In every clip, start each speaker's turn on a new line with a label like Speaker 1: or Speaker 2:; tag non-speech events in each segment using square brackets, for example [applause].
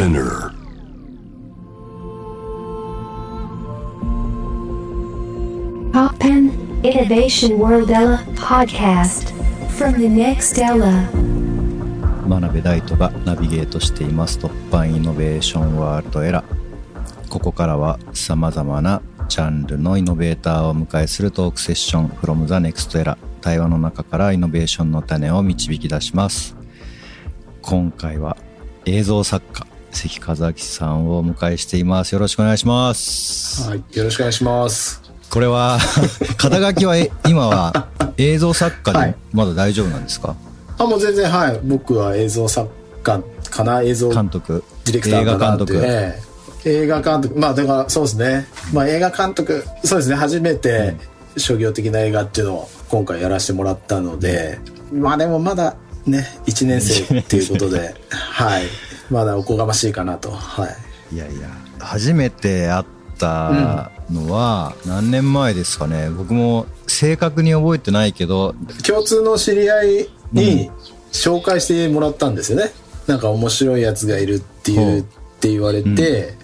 Speaker 1: Spinner.
Speaker 2: Poppen Innovation World Ella Podcast from the next Ella.
Speaker 3: 真鍋大斗がナビゲートしています突破イノベーションワールドエラここからはさまざまなジャンルのイノベーターをお迎えするトークセッション from the next era 対話の中からイノベーションの種を導き出します今回は映像作家関和明さんをお迎えしていますよろしくお願いします
Speaker 4: はい、よろしくお願いします。
Speaker 3: これは [laughs] 肩書きはえ今は映像作家で
Speaker 4: はい
Speaker 3: まだ大丈夫なんですか、
Speaker 4: あ、もう全然、はい。僕は映像作家かな、映像デ
Speaker 3: 監督
Speaker 4: ィレクター
Speaker 3: 映画監督、
Speaker 4: ええ映画監督。まあ、だから、そうですね。まあ、映画監督、そうですね。初めて商業的な映画っていうのを今回やらせてもらったので、まあでもまだね、1年生っていうことで、[laughs] はい。まだおこがましいかなと。はい。
Speaker 3: いやいや初めて会ったのは何年前ですかね。僕も正確に覚えてないけど
Speaker 4: 共通の知り合いに紹介してもらったんですよね、なんか面白いやつがいるっていう、って言われて、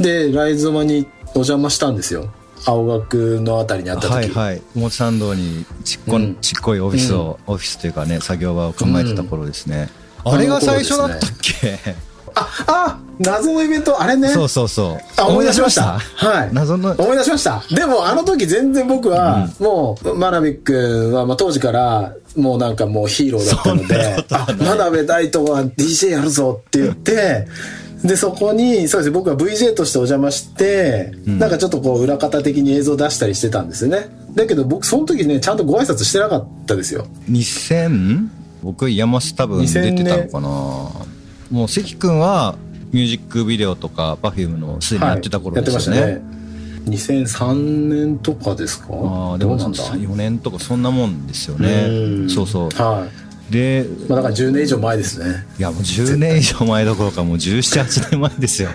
Speaker 4: でライゾマにお邪魔したんですよ。青学のあたりにあった時、
Speaker 3: はいはい。表参道にちっこ,、
Speaker 4: うん。
Speaker 3: ちっこいオフィスを、オフィスというかね作業場を構えてた頃ですね、
Speaker 4: うん
Speaker 3: あれが最初だったっけ、
Speaker 4: ああ謎のイベントあれね。
Speaker 3: そうそうそう。
Speaker 4: あ思い出しました。はい。
Speaker 3: 謎の。
Speaker 4: 思い出しました。でもあの時全然僕はもう真鍋君はまあ当時からもうなんかもうヒーローだったのであ真鍋大斗は DJ やるぞって言ってでそこにそうです。ね僕は VJ としてお邪魔して、なんかちょっとこう裏方的に映像出したりしてたん。ですよねだけど僕その時ねちゃんとご挨拶してなかったですよ
Speaker 3: 2000僕山下多分出てたのかな。もう関君はミュージックビデオとか Perfume のすでにやってた頃ですよね,、
Speaker 4: はい、ね。2003年とかですか？
Speaker 3: ああでも
Speaker 4: どうなんだ
Speaker 3: ？4年とかそんなもんですよね。
Speaker 4: うん。
Speaker 3: そうそう。
Speaker 4: はい。
Speaker 3: で
Speaker 4: まあだから10年以上前ですね。
Speaker 3: いやもう10年以上前どころかもう1718年前ですよ。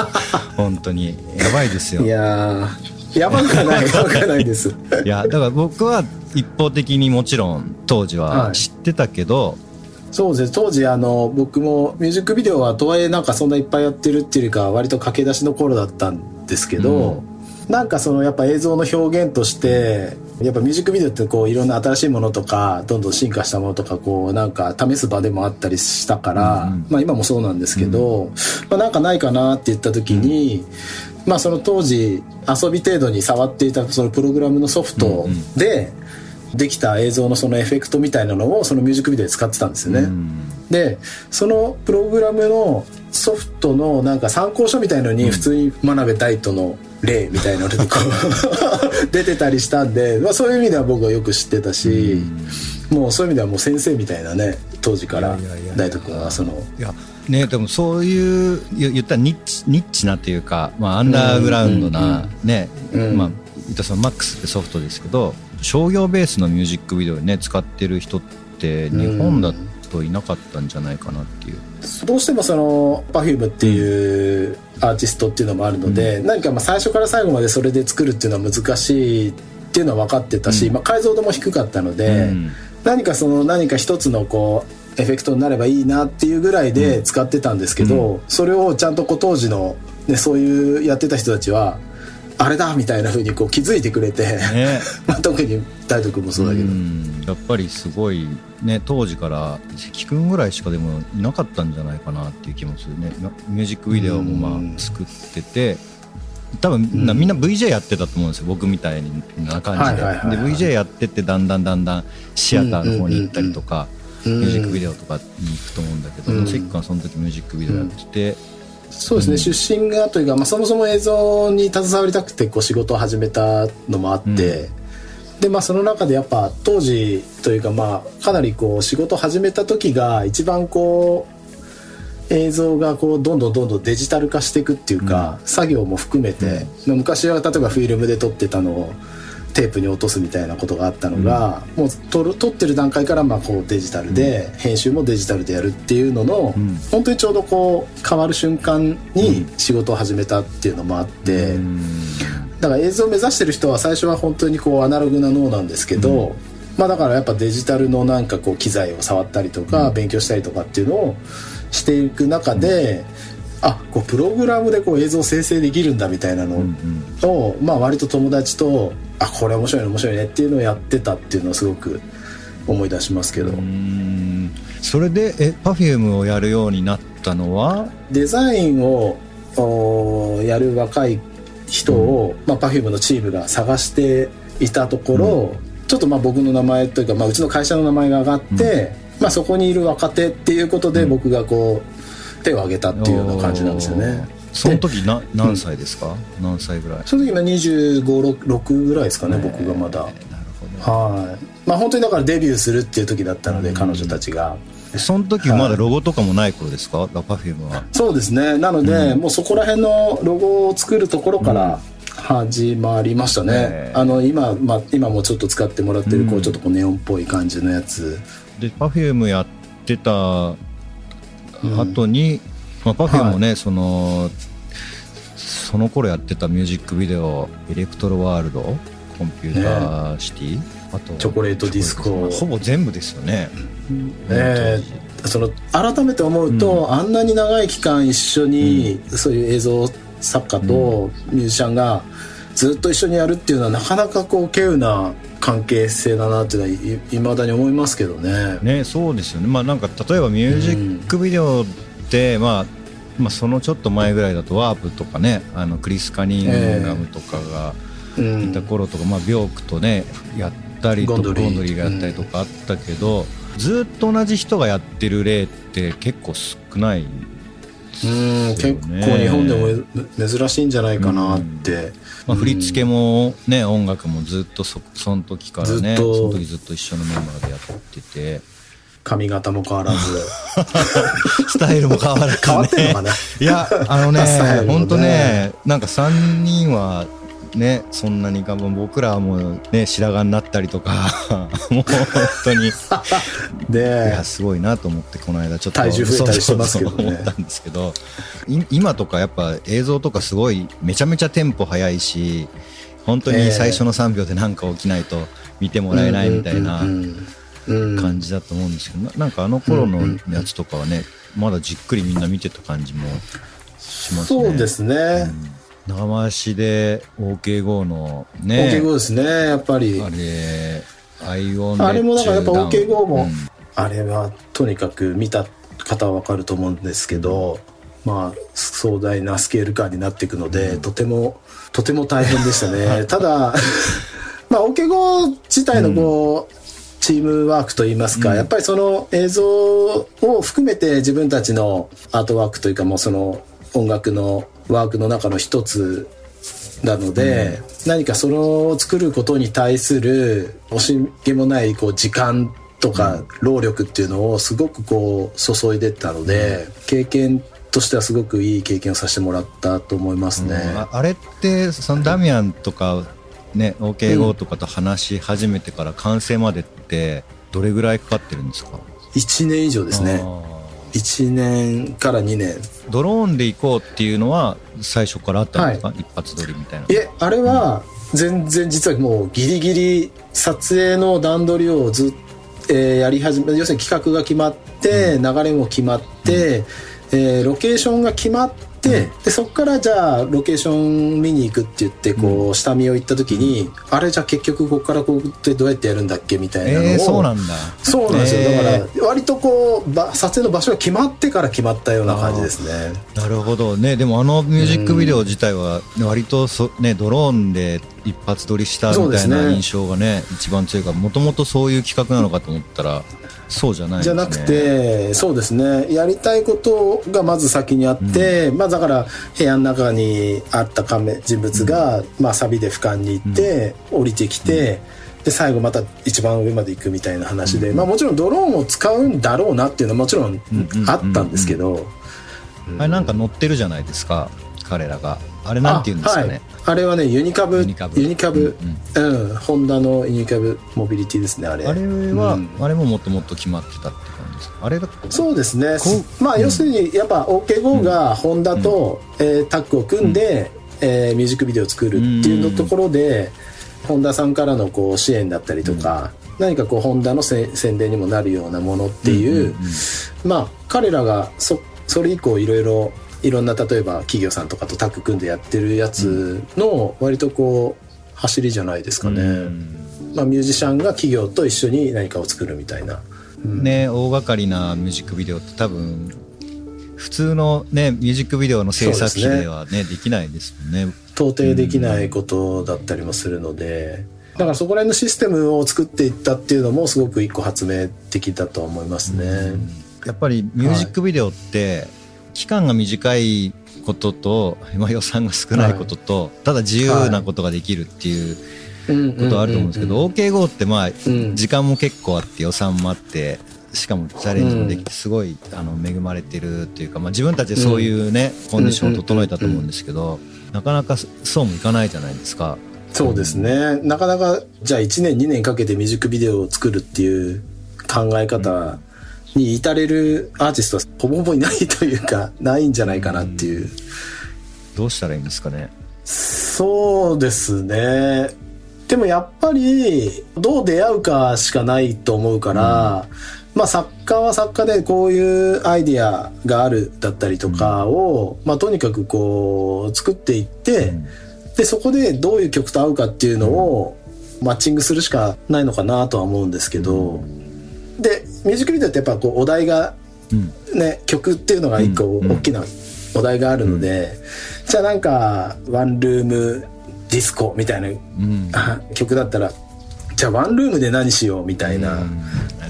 Speaker 3: [laughs] 本当に。やばいですよ。
Speaker 4: いやーやばくはないやばくはないです。
Speaker 3: いやだから僕は一方的にもちろん当時は
Speaker 4: はい。
Speaker 3: 知ってたけど、
Speaker 4: そうです。ね当時あの僕もミュージックビデオはとはいえなんかそんないっぱいやってるっていうかは割と駆け出しの頃だったんですけど、なんかそのやっぱ映像の表現としてやっぱミュージックビデオってこういろんな新しいものとかどんどん進化したものとかこうなんか試す場でもあったりしたから、
Speaker 3: うん
Speaker 4: まあ今もそうなんですけど、まあなんかないかなって言った時に、まあその当時遊び程度に触っていたそのプログラムのソフトでできた映像のそのエフェクトみたいなのをそのミュージックビデオで使ってたんですよね。
Speaker 3: うん。
Speaker 4: でそのプログラムのソフトのなんか参考書みたいのに普通に真鍋大斗の例みたいなのでこう [laughs] 出てたりしたんで、まあ、そういう意味では僕はよく知ってたし、もうそういう意味ではもう先生みたいなね当時から
Speaker 3: いやいやいや。
Speaker 4: 大斗君はその
Speaker 3: いやねでもそういう言言ったらニッチニッチなっていうか、まあ、アンダーグラウンドな、ね、
Speaker 4: うん。
Speaker 3: まあ言ったらそのマックスってソフトですけど商業ベースのミュージックビデオにね使ってる人って日本だといなかったんじゃないかなっていう、
Speaker 4: どうしてもその Perfume っていうアーティストっていうのもあるので、何かまあ最初から最後までそれで作るっていうのは難しいっていうのは分かってたし、
Speaker 3: うん。
Speaker 4: まあ、解像度も低かったので、
Speaker 3: うん。
Speaker 4: 何かその何か一つのこうエフェクトになればいいなっていうぐらいで使ってたんですけど、それをちゃんとこう当時の、ね、そういうやってた人たちはあれだみたいな風にこう気づいてくれて、
Speaker 3: ね。[laughs]
Speaker 4: まあ特に大斗君もそうだけど、
Speaker 3: うん。やっぱりすごいね当時から関君ぐらいしかでもいなかったんじゃないかなっていう気もするね。まミュージックビデオもま
Speaker 4: うん
Speaker 3: あ作ってて多分なみんな VJ やってたと思うんですよ僕みたいな感じで。で VJ やってってだんだんだんだんシアターの方に行ったりとか
Speaker 4: うんうんうん
Speaker 3: ミュージックビデオとかに行くと思うんだけど
Speaker 4: うん。
Speaker 3: 関君はその時ミュージックビデオやってて
Speaker 4: そうですね、出身がというか、まあ、そもそも映像に携わりたくてこう仕事を始めたのもあって、でまあその中でやっぱ当時というかまあかなりこう仕事を始めた時が一番こう映像がこうどんどんどんどんデジタル化していくっていうか、作業も含めて、まあ昔は例えばフィルムで撮ってたのをテープに落とすみたいなことがあったのが、もう撮る撮ってる段階からまあこうデジタルで、編集もデジタルでやるっていうのの、
Speaker 3: ん。
Speaker 4: 本当にちょうどこう変わる瞬間に仕事を始めたっていうのもあって、
Speaker 3: うん。
Speaker 4: だから映像を目指してる人は最初は本当にこうアナログな脳なんですけど、まあだからやっぱデジタルのなん。かこう機材を触ったりとか勉強したりとかっていうのをしていく中で、あこうプログラムでこう映像生成できるんだみたいなの
Speaker 3: うん
Speaker 4: を、まあ割と友達とあこれ面白いね面白いねっていうのをやってたっていうのをすごく思い出しますけど、
Speaker 3: うんうん。それでえ Perfume をやるようになったのは？
Speaker 4: デザインをおやる若い人を、まあ、Perfume のチームが探していたところ、ちょっとまあ僕の名前というか、まあ、うちの会社の名前が上がって、まあ、そこにいる若手っていうことで僕がこう手を挙げたっていうような感じなんですよね。
Speaker 3: その時な何歳ですか、何歳ぐらい？
Speaker 4: その時今2 5 6ぐらいですかね、僕がまだ。
Speaker 3: なるほ
Speaker 4: はい。まあ本当にだからデビューするっていう時だったので、彼女たちが。
Speaker 3: どその時まだロゴとかもない頃ですか、パフュームは
Speaker 4: そうですね。なので、もうそこら辺のロゴを作るところから始まりましたね。
Speaker 3: ええ
Speaker 4: あの、今、まあ、今もちょっと使ってもらってる、こう、ちょっとこうネオンっぽい感じのやつ。
Speaker 3: で Perfume やってた後に、まあ、Perfume もね、そのその頃やってたミュージックビデオ「エレクトロワールド」「コ。ンピューターシティ」あと
Speaker 4: チョコレートディスコ。
Speaker 3: ほぼ全部ですよね、
Speaker 4: ええその改めて思うと、あんなに長い期間一緒に、そういう映像作家とミュージシャンがずっと一緒にやるっていうのはなかなかこう稀有な関係性だなっていうのはいいまだに思いますけどね。
Speaker 3: ねそうですよね。まあなんか例えばミュージックビデオって、まあまあ、そのちょっと前ぐらいだとワープとかねあのクリス・カニンガムとかが
Speaker 4: うん。
Speaker 3: いた頃とか、まあ、ビョークとねやったりとか
Speaker 4: ゴンドリー。
Speaker 3: ゴンドリーがやったりとかあったけど、ずっと同じ人がやってる例って結構少ない
Speaker 4: うん。結構日本でも珍しいんじゃないかなって、
Speaker 3: まあ、振り付けもね、音楽もずっとそその時からね
Speaker 4: ずっと。
Speaker 3: その時ずっと一緒のメンバーでやってて。
Speaker 4: 髪型も変わらず。[laughs]
Speaker 3: スタイルも変わらず、ね、
Speaker 4: 変わってんのかな
Speaker 3: いやあのね [laughs] 本当ねなんか3人はねそんなに頑張る。僕らはもうね白髪になったりとか [laughs] もう本当に。[laughs] い
Speaker 4: で
Speaker 3: やすごいなと思ってこの間。ちょっと
Speaker 4: 体重増えたりしてますけどね。
Speaker 3: そうそうそう思ったんですけど。い今とかやっぱ映像とかすごいめちゃめちゃテンポ速いし本当に最初の3秒で何か起きないと見てもらえないみたいな
Speaker 4: うんうんうんうん。
Speaker 3: 感じだと思うんですけどななんかあの頃のやつとかはねまだじっくりみんな見てた感じもしますね。
Speaker 4: そうですね、
Speaker 3: 長回しで OK5 のね
Speaker 4: OK5 ですねやっぱり。
Speaker 3: あれアイオン
Speaker 4: あれもだからやっぱ OK5 も、
Speaker 3: うん。
Speaker 4: あれはとにかく見た方は分かると思うんですけど、まあ壮大なスケール感になっていくので、とてもとても大変でしたね。[laughs] ただ [laughs] まあ OK5 自体のこう、チームワークといいますか、やっぱりその映像を含めて自分たちのアートワークというかもうその音楽のワークの中の一つなので、何かそれを作ることに対する惜しげもないこう時間とか労力っていうのをすごくこう注いでったので、経験としてはすごくいい経験をさせてもらったと思いますね。
Speaker 3: ああれってそのダミアンとかね OK5 とかと話し始めてから完成までってどれぐらいかかってるんですか
Speaker 4: ？1年以上ですね。
Speaker 3: あ
Speaker 4: 1年から2年。
Speaker 3: ードローンで行こうっていうのは最初からあったんですか、一発撮りみたいな。い
Speaker 4: え、あれは全然実はもうギリギリ撮影の段取りをずっと、えーやり始め、要するに企画が決まって、流れも決まって、えーロケーションが決まって、でそこからじゃあロケーション見に行くって言ってこう下見を行った時に、あれじゃあ結局ここからこうってどうやってやるんだっけみたいなのを、
Speaker 3: えー、そうなんだ。
Speaker 4: そうなんですよ、
Speaker 3: えー。
Speaker 4: だから割とこうば撮影の場所が決まってから決まったような感じですね。
Speaker 3: なるほど。ねでもあのミュージックビデオ自体は割とそ、ね、ドローンで一発撮りしたみたいな印象がね一番強いからもともとそういう企画なのかと思ったらそうじゃないんですね。
Speaker 4: じゃなくてそうですね。やりたいことがまず先にあって、まあだから部屋の中にあった仮面人物が、まあ、サビで俯瞰に行って、降りてきて、で最後また一番上まで行くみたいな話で、まあもちろんドローンを使うんだろうなっていうのはもちろんあったんですけど、
Speaker 3: あれなんか乗ってるじゃないですか彼らがあれなんて言うんですかね、
Speaker 4: はい、あれはねユニカブ。
Speaker 3: ユニカブ。
Speaker 4: ユニカブ。うん、ホンダのユニカブ。モビリティですねあれ。
Speaker 3: あれは、
Speaker 4: うん。
Speaker 3: あれももっともっと決まってたって感じですか？あれだ
Speaker 4: そうですね。まあ要するにやっぱ OK5 がホンダと、えータッグを組んで、えーミュージックビデオを作るっていうのところで、ホンダさんからのこう支援だったりとか、何かこうホンダのせ宣伝にもなるようなものっていう,、まあ彼らがそそれ以降いろいろいろんな例えば企業さんとかとタッグ組んでやってるやつの割とこう走りじゃないですかね、まあ、ミュージシャンが企業と一緒に何かを作るみたいな、
Speaker 3: うん、ね大掛かりなミュージックビデオって多分普通のねミュージックビデオの制作費ではねできないですもんね。
Speaker 4: 到底できないことだったりもするので、だからそこら辺のシステムを作っていったっていうのもすごく一個発明的だと思いますね。
Speaker 3: やっぱりミュージックビデオって、期間が短いことと、まあ、予算が少ないことと、はい、ただ自由なことができるっていうことはあると思うんですけど、OKGO ってまあ、時間も結構あって予算もあってしかもチャレンジもできてすごい、あの恵まれてるっていうか、まあ、自分たちでそういうね、コンディションを整えたと思うんですけど、なかなかそうもいかないじゃないですか。
Speaker 4: そうですね。なかなか、じゃあ1年2年かけてミュージックビデオを作るっていう考え方に至れるアーティストはほぼほぼいないというか、[laughs] ないんじゃないかなっていう。
Speaker 3: どうしたらいいんですかね。
Speaker 4: そうですね。でもやっぱり、どう出会うかしかないと思うから、うん、まあ作家は作家でこういうアイディアがあるだったりとかを、うん、まあとにかくこう作っていって、うんでそこでどういう曲と合うかっていうのをマッチングするしかないのかなとは思うんですけどでミュージックビデオってやっぱこうお題がね、曲っていうのが一個大きなお題があるので、じゃあなんかワンルームディスコみたいな、曲だったらじゃあワンルームで何しようみたいな、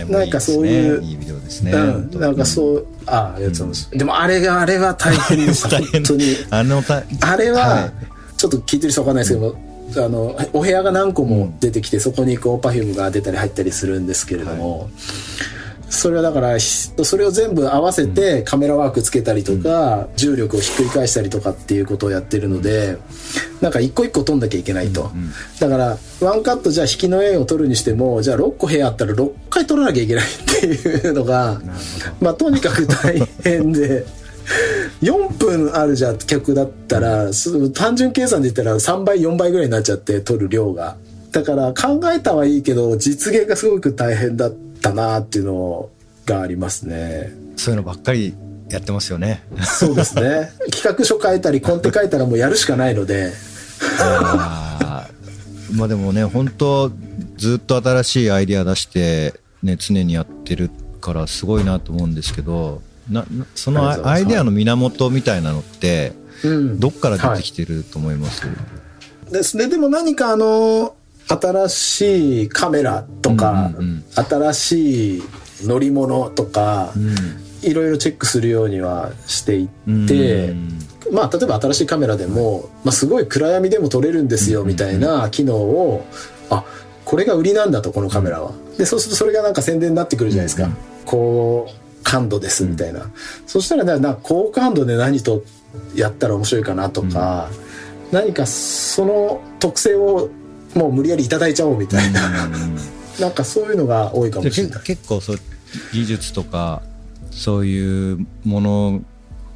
Speaker 4: なんかそういう
Speaker 3: いいビデオですね、
Speaker 4: うん、なんかそうあありがとうございます、でもあれがあれは [laughs] 大変でした。本当に。
Speaker 3: あの
Speaker 4: あれは、ちょっと聞いてる人わかんないですけどあのお部屋が何個も出てきて、うん、そこにこう Perfume が出たり入ったりするんですけれども、はい、それはだからそれを全部合わせてカメラワークつけたりとか、うん、重力をひっくり返したりとかっていうことをやってるのでなんか一個一個撮んなきゃいけないと、うん、だからワンカットじゃあ引きの絵を撮るにしてもじゃあ6個部屋あったら6回撮らなきゃいけないっていうのがまあとにかく大変で。4分あるじゃ曲だったら単純計算で言ったら3倍4倍ぐらいになっちゃって取る量が。だから考えたはいいけど実現がすごく大変だったなっていうのがありますね。
Speaker 3: そういうのばっかりやってますよね。
Speaker 4: そうですね。[laughs] 企画書書いたりコンテ書いたらもうやるしかないので。
Speaker 3: あまあでもね本当ずっと新しいアイディア出してね常にやってるからすごいなと思うんですけどなそのアイデアの源みたいなのって、どっから出てきてると思います、はい、
Speaker 4: ですね。でも何かあの新しいカメラとか、うんうん、新しい乗り物とか、うん、いろいろチェックするようにはしていって、うん、まあ例えば新しいカメラでも、まあ、すごい暗闇でも撮れるんですよみたいな機能を、あこれが売りなんだとこのカメラは。でそうするとそれがなんか宣伝になってくるじゃないですか。こう感度ですみたいな、うん、そしたらな高感度で何とやったら面白いかなとか、うん、何かその特性をもう無理やり頂いちゃおうみたいな、うん、なんかそういうのが多いかもしれない。
Speaker 3: 結構そう技術とかそういうもの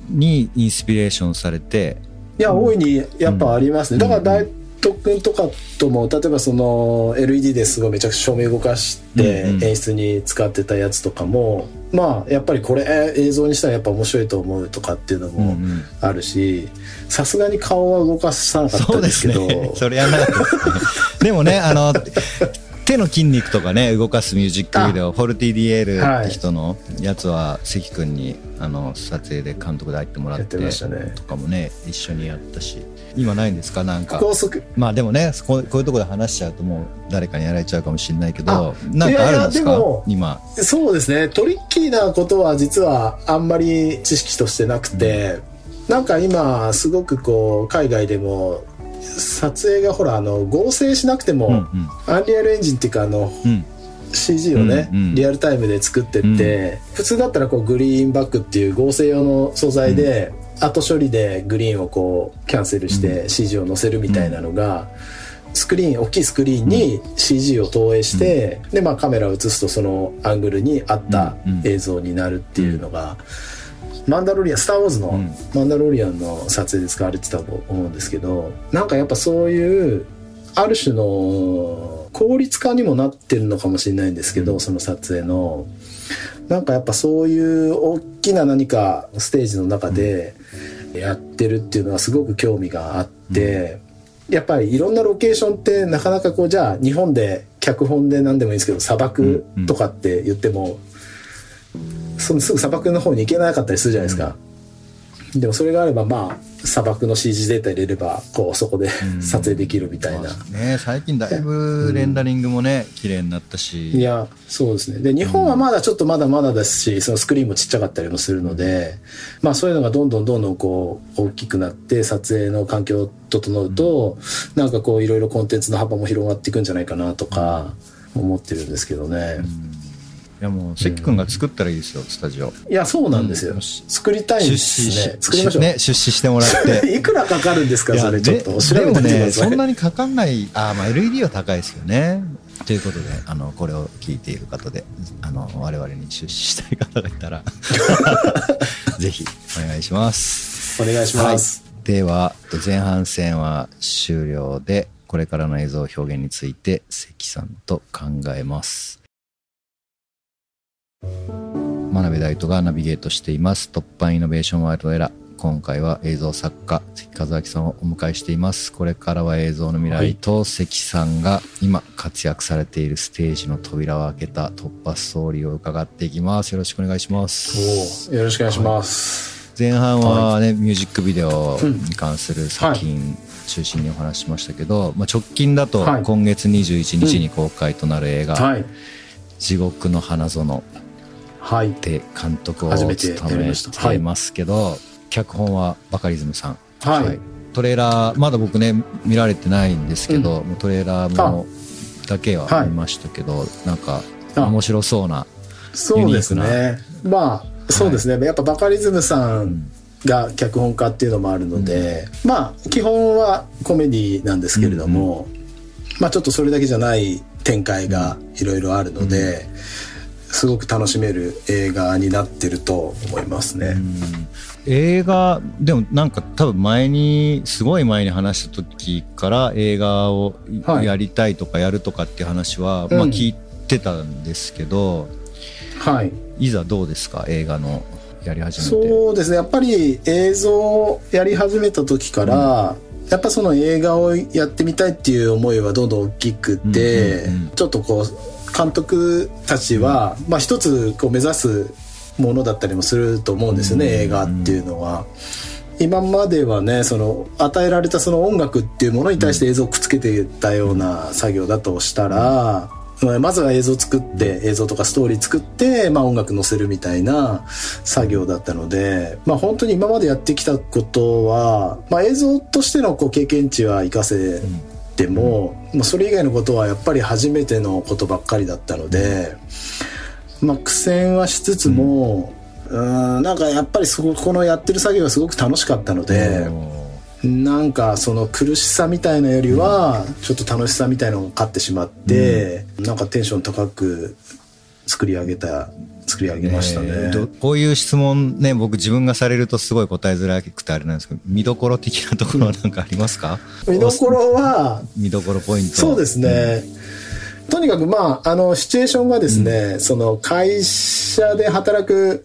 Speaker 3: にインスピレーションされて。
Speaker 4: いや、大いにやっぱありますね。だから大ト君とかとも例えばその LED ですごいめちゃくちゃ照明動かして演出に使ってたやつとかも、うんうん、まあやっぱりこれ映像にしたらやっぱ面白いと思うとかっていうのもあるしさすがに顔は動かさなかったですけど。
Speaker 3: そ,、ね、[laughs] それやなかったでもねあの手の筋肉とかね動かすミュージックビデオフォルティディエールって人のやつは関君にあの撮影で監督で入ってもらってとかもね一緒にやったし今ないんですか？なんか。高速。まあでもねこうこういうところで話しちゃうともう誰かにやられちゃうかもしれないけどなんかあるんですか？今。
Speaker 4: そうですね。トリッキーなことは実はあんまり知識としてなくて、うん、なんか今すごくこう海外でも撮影がほらあの合成しなくても、うんうん、アンリアルエンジンっていうかあの、うん。CG をね、うんうん、リアルタイムで作ってって、うん、普通だったらこうグリーンバックっていう合成用の素材で、後処理でグリーンをこうキャンセルして CG を載せるみたいなのが、スクリーン大きいスクリーンに CG を投影して、でまあカメラを映すとそのアングルに合った映像になるっていうのが、マンダロリアンスター・ウォーズのマンダロリアンの撮影で使われてたと思うんですけどなんかやっぱそういうある種の効率化にもなってるのかもしれないんですけどその撮影のなんかやっぱそういう大きな何かステージの中で、やってるっていうのはすごく興味があって、やっぱりいろんなロケーションってなかなかこうじゃあ日本で脚本で何でもいいんですけど砂漠とかって言っても、そのすぐ砂漠の方に行けなかったりするじゃないですか、でもそれがあればまあ砂漠の CG データ入れればこうそこで撮影できるみたいな、
Speaker 3: ね。最近だいぶレンダリングもね綺麗になったし。
Speaker 4: いやそうですね。で日本はまだちょっとまだまだですしそのスクリーンもちっちゃかったりもするので、まあそういうのがどんどんどんどんこう大きくなって撮影の環境を整うと、なんかこういろいろコンテンツの幅も広がっていくんじゃないかなとか思ってるんですけどね、
Speaker 3: いやもう関君が作ったらいいですよスタジオ。
Speaker 4: いやそうなんですよ、
Speaker 3: うん。
Speaker 4: 作りたいです
Speaker 3: 資し
Speaker 4: ね作りましょう、
Speaker 3: ね出資してもらって。[laughs]
Speaker 4: いくらかかるんですかそれ？ちょっと
Speaker 3: で
Speaker 4: 調
Speaker 3: でもねそんなにかかんないあーまあ LED は高いですよね。ということであのこれを聞いている方であの我々に出資したい方がいたら [laughs] ぜひお願いします。
Speaker 4: お願いします、
Speaker 3: では前半戦は終了でこれからの映像表現について関さんと考えます真鍋大斗がナビゲートしています。突破イノベーションワールドエラー。今回は映像作家関和明さんをお迎えしています。これからは映像の未来と関さんが今活躍されているステージの扉を開けた突破ストーリーを伺っていきます。よろしくお願いします。
Speaker 4: よろしくお願いします、
Speaker 3: 前半はね、ミュージックビデオに関する作品中心にお話ししましたけど、まあ、直近だと
Speaker 4: はい。
Speaker 3: 今月21日に公開となる映画
Speaker 4: はい「
Speaker 3: 地獄の花園。
Speaker 4: はい」
Speaker 3: で監督を務めていますけど、脚本はバカリズムさん、
Speaker 4: はい。
Speaker 3: トレーラーまだ僕ね見られてないんですけど、もうトレーラーもだけは
Speaker 4: はい
Speaker 3: 見ましたけど、なんか
Speaker 4: あ。
Speaker 3: 面白そうな
Speaker 4: そうですね。まあそうですね、やっぱバカリズムさんが脚本家っていうのもあるので、まあ基本はコメディなんですけれども、まあちょっとそれだけじゃない展開がいろいろあるので、すごく楽しめる映画になってると思いますね。
Speaker 3: 映画でもなんか多分前にすごい前に話した時から映画を
Speaker 4: はい
Speaker 3: やりたいとかやるとかっていう話は、まあ
Speaker 4: うん。
Speaker 3: 聞いてたんですけど、
Speaker 4: はい。
Speaker 3: いざどうですか？映画のやり始めて。
Speaker 4: そうですね。やっぱり映像をやり始めた時から、やっぱその映画をやってみたいっていう思いはどんどん大きくて、
Speaker 3: うんうんうん。
Speaker 4: ちょっとこう監督たちは、まあ一つこう目指すものだったりもすると思うんですよね、映画っていうのは。今まではねその与えられたその音楽っていうものに対して映像をくっつけてたような作業だとしたら、まずは映像作って映像とかストーリー作って、まあ、音楽載せるみたいな作業だったので、まあ、本当に今までやってきたことは、まあ、映像としてのこう経験値は活かせても、まあ、それ以外のことはやっぱり初めてのことばっかりだったので、まあ、苦戦はしつつも、うん。なんかやっぱりそここのやってる作業がすごく楽しかったので。なんかその苦しさみたいなよりはちょっと楽しさみたいなのが勝ってしまって、なんかテンション高く作り上げた作り上げましたね。
Speaker 3: えーどこういう質問ね僕自分がされるとすごい答えづらくてあれなんですけど見どころ的なところは何かありますか？[laughs]
Speaker 4: 見どころは
Speaker 3: 見どころポイント
Speaker 4: そうですね、とにかくまああのシチュエーションがですね、その会社で働く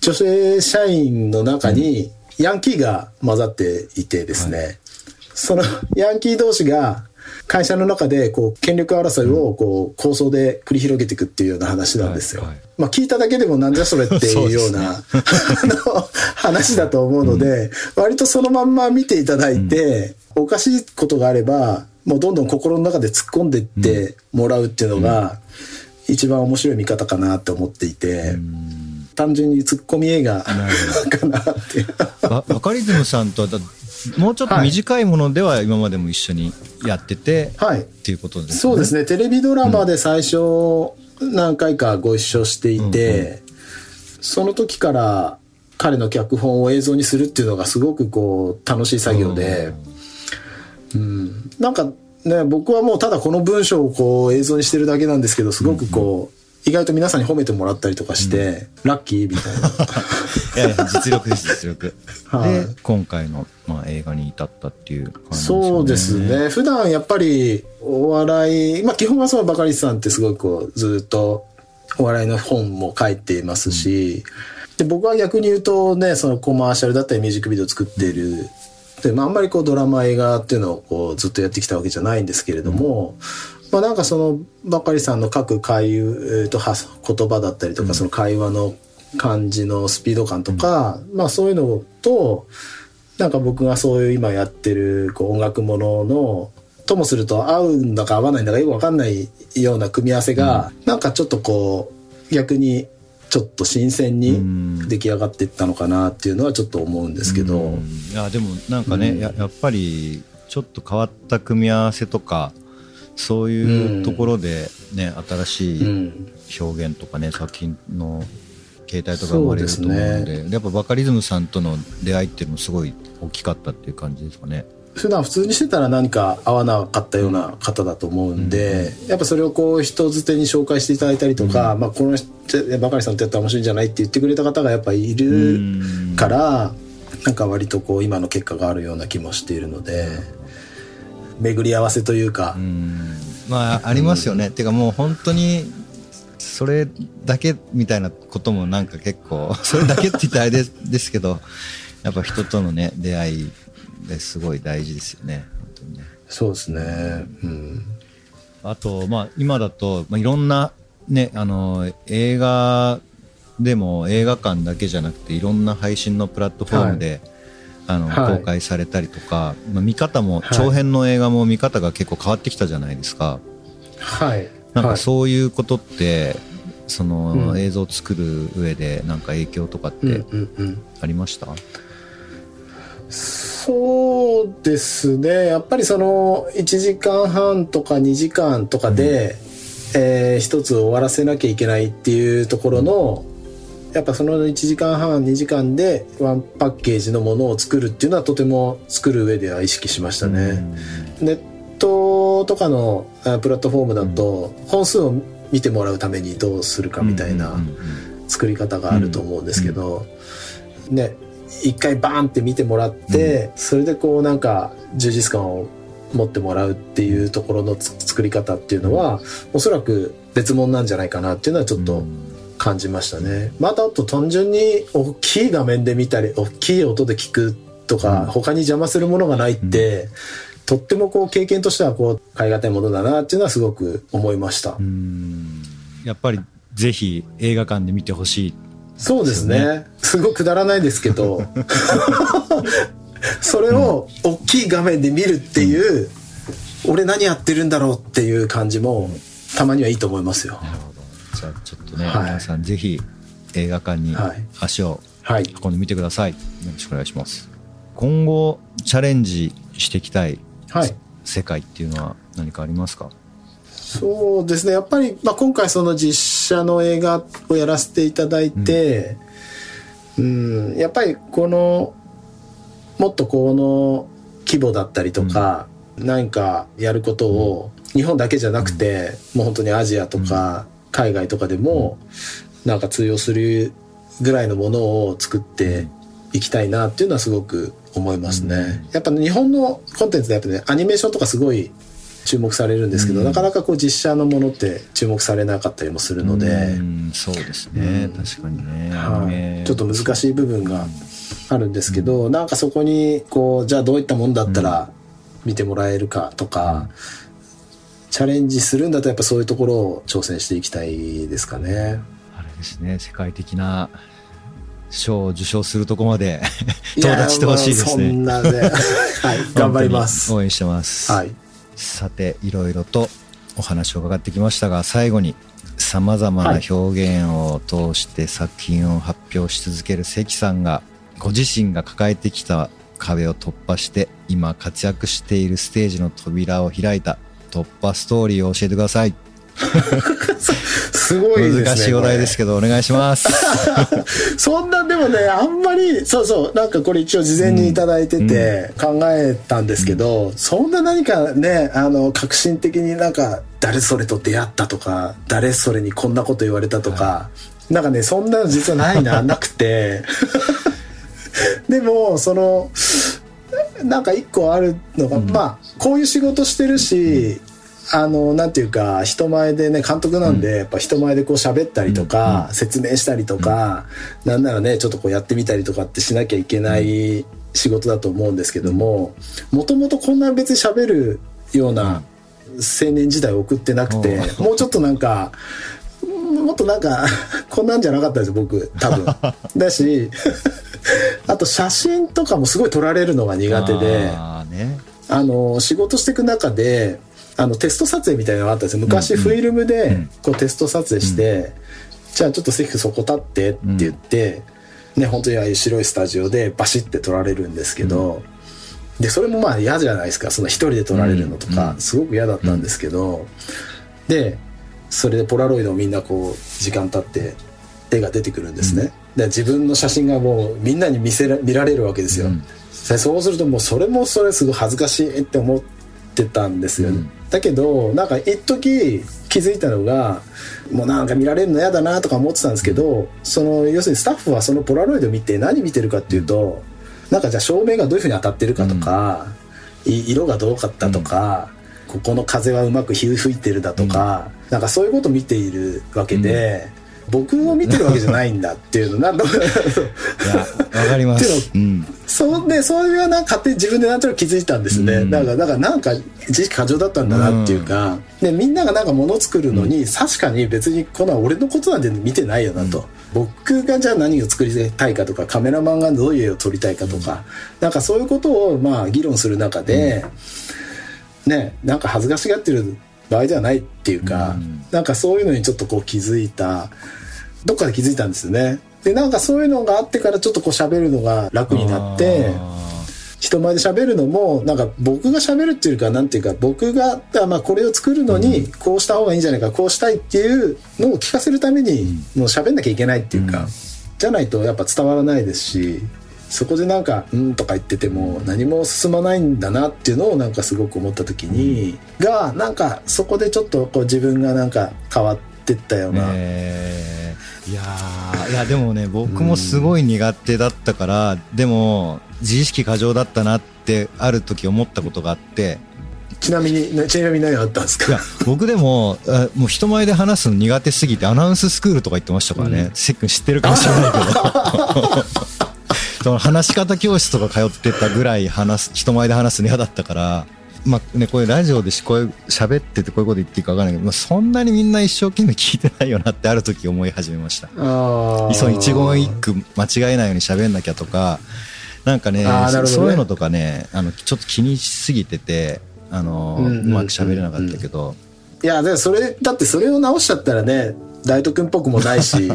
Speaker 4: 女性社員の中にヤンキーが混ざっていてですね、そのヤンキー同士が会社の中でこう権力争いをこう構想で繰り広げていくっていうような話なんですよ。
Speaker 3: はいはい。
Speaker 4: まあ聞いただけでもなんじゃそれっていうようなあの話だと思うので、割とそのまんま見ていただいて、おかしいことがあればもうどんどん心の中で突っ込んでいってもらうっていうのが一番面白い見方かなって思っていて、単純にツッコミ映画 [laughs] かなって。
Speaker 3: ババカリズムさんともうちょっと短いものでは今までも一緒にやってて、
Speaker 4: はい。
Speaker 3: っていうことですね。
Speaker 4: そうですね。テレビドラマで最初何回かご一緒していて、その時から彼の脚本を映像にするっていうのがすごくこう楽しい作業で、うん、なんかね僕はもうただこの文章をこう映像にしてるだけなんですけどすごくこう、意外と皆さんに褒めてもらったりとかして、ラッキーみたいな。[laughs]
Speaker 3: いやいや実力です実力。[laughs]
Speaker 4: はい
Speaker 3: で今回の、まあ、映画に至ったっていう感じですよね。
Speaker 4: そうですね。普段やっぱりお笑い、まあ基本はそのバカリスさんってすごいこうずっとお笑いの本も書いていますし、で僕は逆に言うとねそのコマーシャルだったりミュージックビデオ作ってるで、まあ、あんまりこうドラマ映画っていうのをこうずっとやってきたわけじゃないんですけれども、まあ、なんかそのばかりさんの書く会話、えー、とは言葉だったりとか、その会話の感じのスピード感とか、まあそういうのとなんか僕がそういう今やってるこう音楽もののともすると合うんだか合わないんだかよく分かんないような組み合わせが、うん、なんかちょっとこう逆にちょっと新鮮に出来上がっていったのかなっていうのはちょっと思うんですけど、うん、
Speaker 3: いやでもなんかね、やっぱりちょっと変わった組み合わせとかそういうところでね、新しい表現とかね作品の形態とか生まれると思うので、ね、やっぱバカリズムさんとの出会いっていうのもすごい大きかったっていう感じですかね。
Speaker 4: 普段普通にしてたら何か合わなかったような方だと思うんで、うん、やっぱそれをこう人づてに紹介していただいたりとか、うん、まあ、この人バカリさんってやったら面白いんじゃないって言ってくれた方がやっぱいるから、うん、なんか割とこう今の結果があるような気もしているので巡り合わせというか。
Speaker 3: まあありますよね、っていうかもう本当にそれだけみたいなこともなんか結構 [laughs] それだけって言ったらあれですけどやっぱ人とのね出会いですごい大事ですよね。本当にね。
Speaker 4: そうですね。うん。
Speaker 3: あとまあ今だと、まあ、いろんなねあの映画でも映画館だけじゃなくていろんな配信のプラットフォームで、はい、あの、はい、公開されたりとか、まあ、見方も、長編の映画も見方が結構変わってきたじゃないですか。
Speaker 4: はい。
Speaker 3: なんかそういうことって、その映像を作る上でなんか影響とかってありました、うん。うんうん
Speaker 4: そうですね。やっぱりその1時間半とか2時間とかで、うん、えー、一つ終わらせなきゃいけないっていうところの、やっぱその1時間半2時間でワンパッケージのものを作るっていうのはとても作る上では意識しましたね。うん、ネットとかのプラットフォームだと本数を見てもらうためにどうするかみたいな作り方があると思うんですけど、ね一回バーンって見てもらって、うん、それでこうなんか充実感を持ってもらうっていうところの作り方っていうのは、うん、おそらく別物なんじゃないかなっていうのはちょっと感じましたね。またあと単純に大きい画面で見たり大きい音で聞くとか、うん、他に邪魔するものがないって、とってもこう経験としてはこう変え難いものだなっていうのはすごく思いました。
Speaker 3: やっぱりぜひ映画館で見てほしい。
Speaker 4: そうですね。すごくくだらないですけど、[laughs] それを大きい画面で見るっていう、うん、俺何やってるんだろうっていう感じも、たまにはいいと思いますよ。
Speaker 3: じゃあちょっとね、はい、皆さんぜひ映画館に足を運んでみてください。はい、よろしくお願いします。今後チャレンジしていきたい世界っていうのは何かありますか、
Speaker 4: そうですね。やっぱり、まあ、今回その実写の映画をやらせていただいて、うん、うん。やっぱりこのもっとこの規模だったりとか、うん、何かやることを日本だけじゃなくて、うん、もう本当にアジアとか海外とかでもなんか通用するぐらいのものを作っていきたいなっていうのはすごく思いますね。やっぱ日本のコンテンツでやっぱねアニメーションとかすごい注目されるんですけど、うん、なかなかこう実写のものって注目されなかったりもするので、
Speaker 3: そうですね、確かにね、
Speaker 4: はい、ちょっと難しい部分があるんですけど、うん、なんかそこにこうじゃあどういったもんだったら見てもらえるかとか、チャレンジするんだとやっぱそういうところを挑戦していきたいですかね。
Speaker 3: あれですね世界的な賞を受賞するとこまで到達してほしいですね。そんなね、[laughs] はい、
Speaker 4: 頑張ります。
Speaker 3: 応援してます。はい。さていろいろとお話を伺ってきましたが最後にさまざまな表現を通して作品を発表し続ける関さんがご自身が抱えてきた壁を突破して今活躍しているステージの扉を開いた突破ストーリーを教えてください。[laughs]
Speaker 4: すごい、
Speaker 3: ね、難しいお題ですけど、お願いします。[laughs]
Speaker 4: そんな、でもね、あんまり、そうそう、なんかこれ一応事前に頂いてて考えたんですけど、うん、そんな何かね、あの、革新的になんか、誰それと出会ったとか、誰それにこんなこと言われたとか、はい、なんかね、そんなの実はないな、なくて。[laughs] でも、その、なんか一個あるのが、うん、まあ、こういう仕事してるし、あの、なんていうか、人前でね、監督なんで、やっぱ人前でこう喋ったりとか、説明したりとか、なんならね、ちょっとこうやってみたりとかってしなきゃいけない仕事だと思うんですけども、もともとこんな別に喋るような青年時代を送ってなくて、もうちょっとなんか、もっとなんか、こんなんじゃなかったです僕、多分。[laughs] だし、[laughs] あと写真とかもすごい撮られるのが苦手で、
Speaker 3: あーね。
Speaker 4: あの、仕事していく中で、あの、テスト撮影みたいなのがあったんですよ。昔、フィルムで、こう、テスト撮影して、じゃあちょっと席そこ立ってって言って、ね、本当にああいう白いスタジオでバシッて撮られるんですけど、で、それもまあ嫌じゃないですか。その一人で撮られるのとか、すごく嫌だったんですけど、で、それでポラロイドをみんなこう、時間経って、絵が出てくるんですね。で自分の写真がもうみんなに見せら見られるわけですよ。でそうするともうそれもそれすごい恥ずかしいって思ってたんですよ、だけどなんか一時気づいたのがもうなんか見られるの嫌だなとか思ってたんですけどその要するにスタッフはそのポラロイドを見て何見てるかっていうとなんかじゃあ照明がどういうふうに当たってるかとか、い色がどうかったとか、ここの風はうまく吹いてるだとか、なんかそういうことを見ているわけで、僕を見てるわけじゃないんだっていうのなんだ
Speaker 3: いやわかります、うん、
Speaker 4: そうでそれはなんか勝手に自分でなんとなく気づいたんですね、
Speaker 3: うん。
Speaker 4: だからだからなんか自意識過剰だったんだなっていうか、でみんながなんか物を作るのに、確かに別にこんな俺のことなんて見てないよなと、僕がじゃあ何を作りたいかとかカメラマンがどういう絵を撮りたいかとか、なんかそういうことをまあ議論する中で、ねなんか恥ずかしがってる場合ではないっていうか、
Speaker 3: うん。
Speaker 4: なんかそういうのにちょっとこう気づいたどっかで気づいたんですよね。でなんかそういうのがあってからちょっとこう喋るのが楽になって
Speaker 3: あ
Speaker 4: 人前で喋るのもなんか僕が喋るっていうかなんていうか僕があまあこれを作るのにこうした方がいいんじゃないかこうしたいっていうのを聞かせるためにもう喋んなきゃいけないっていうか、
Speaker 3: うん。
Speaker 4: じゃないとやっぱ伝わらないですしそこでなんか「うん」とか言ってても何も進まないんだなっていうのをなんかすごく思った時に、がなんかそこでちょっとこう自分がなんか変わってったよう
Speaker 3: ー
Speaker 4: な、
Speaker 3: ねいやーいやでもね僕もすごい苦手だったから、でも自意識過剰だったなってある時思ったことがあって。
Speaker 4: ちなみになちなみに何があったんですか？
Speaker 3: 僕でもあもう人前で話すの苦手すぎてアナウンススクールとか行ってましたからね、
Speaker 4: うん。
Speaker 3: せっくん知ってるかもしれないけど [laughs] その話し方教室とか通ってたぐらい話す人前で話すの嫌だったからまあねこういうラジオでしこういう喋っててこういうこと言っていいか分からないけど、まあ、そんなにみんな一生懸命聞いてないよなってある時思い始めました。
Speaker 4: ああ
Speaker 3: その一言一句間違えないように喋んなきゃとかなんかね
Speaker 4: ね。
Speaker 3: そういうのとかねあのちょっと気にしすぎててあの、
Speaker 4: うんう
Speaker 3: うんまく喋れなかったけど、
Speaker 4: いやでもそれだってそれを直しちゃったらね大斗君っぽくもないし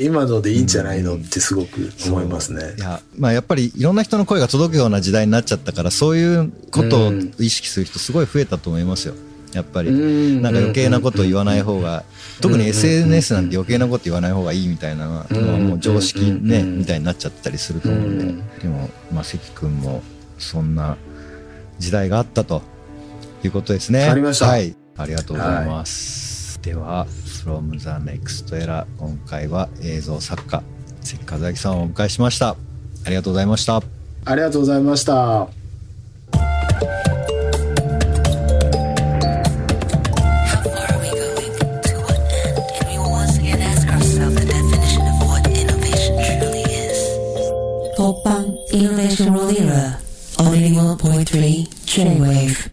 Speaker 4: 今のでいいんじゃないのってすごく思いますね
Speaker 3: いや、まあやっぱりいろんな人の声が届くような時代になっちゃったから、そういうことを意識する人すごい増えたと思いますよ。やっぱり。
Speaker 4: うん
Speaker 3: なんか余計なことを言わない方が、特に SNS なんて余計なこと言わない方がいいみたいなのはもう常識ね、みたいになっちゃったりすると思うんで。でも、まあ関君もそんな時代があったということですね。
Speaker 4: ありました
Speaker 3: はい。ありがとうございます。では、from the next era 今回は映像作家関和明さんをお迎えしました。ありがとうございました。
Speaker 4: ありがとうございました。
Speaker 1: イノベーションローリーラー、オーディオ、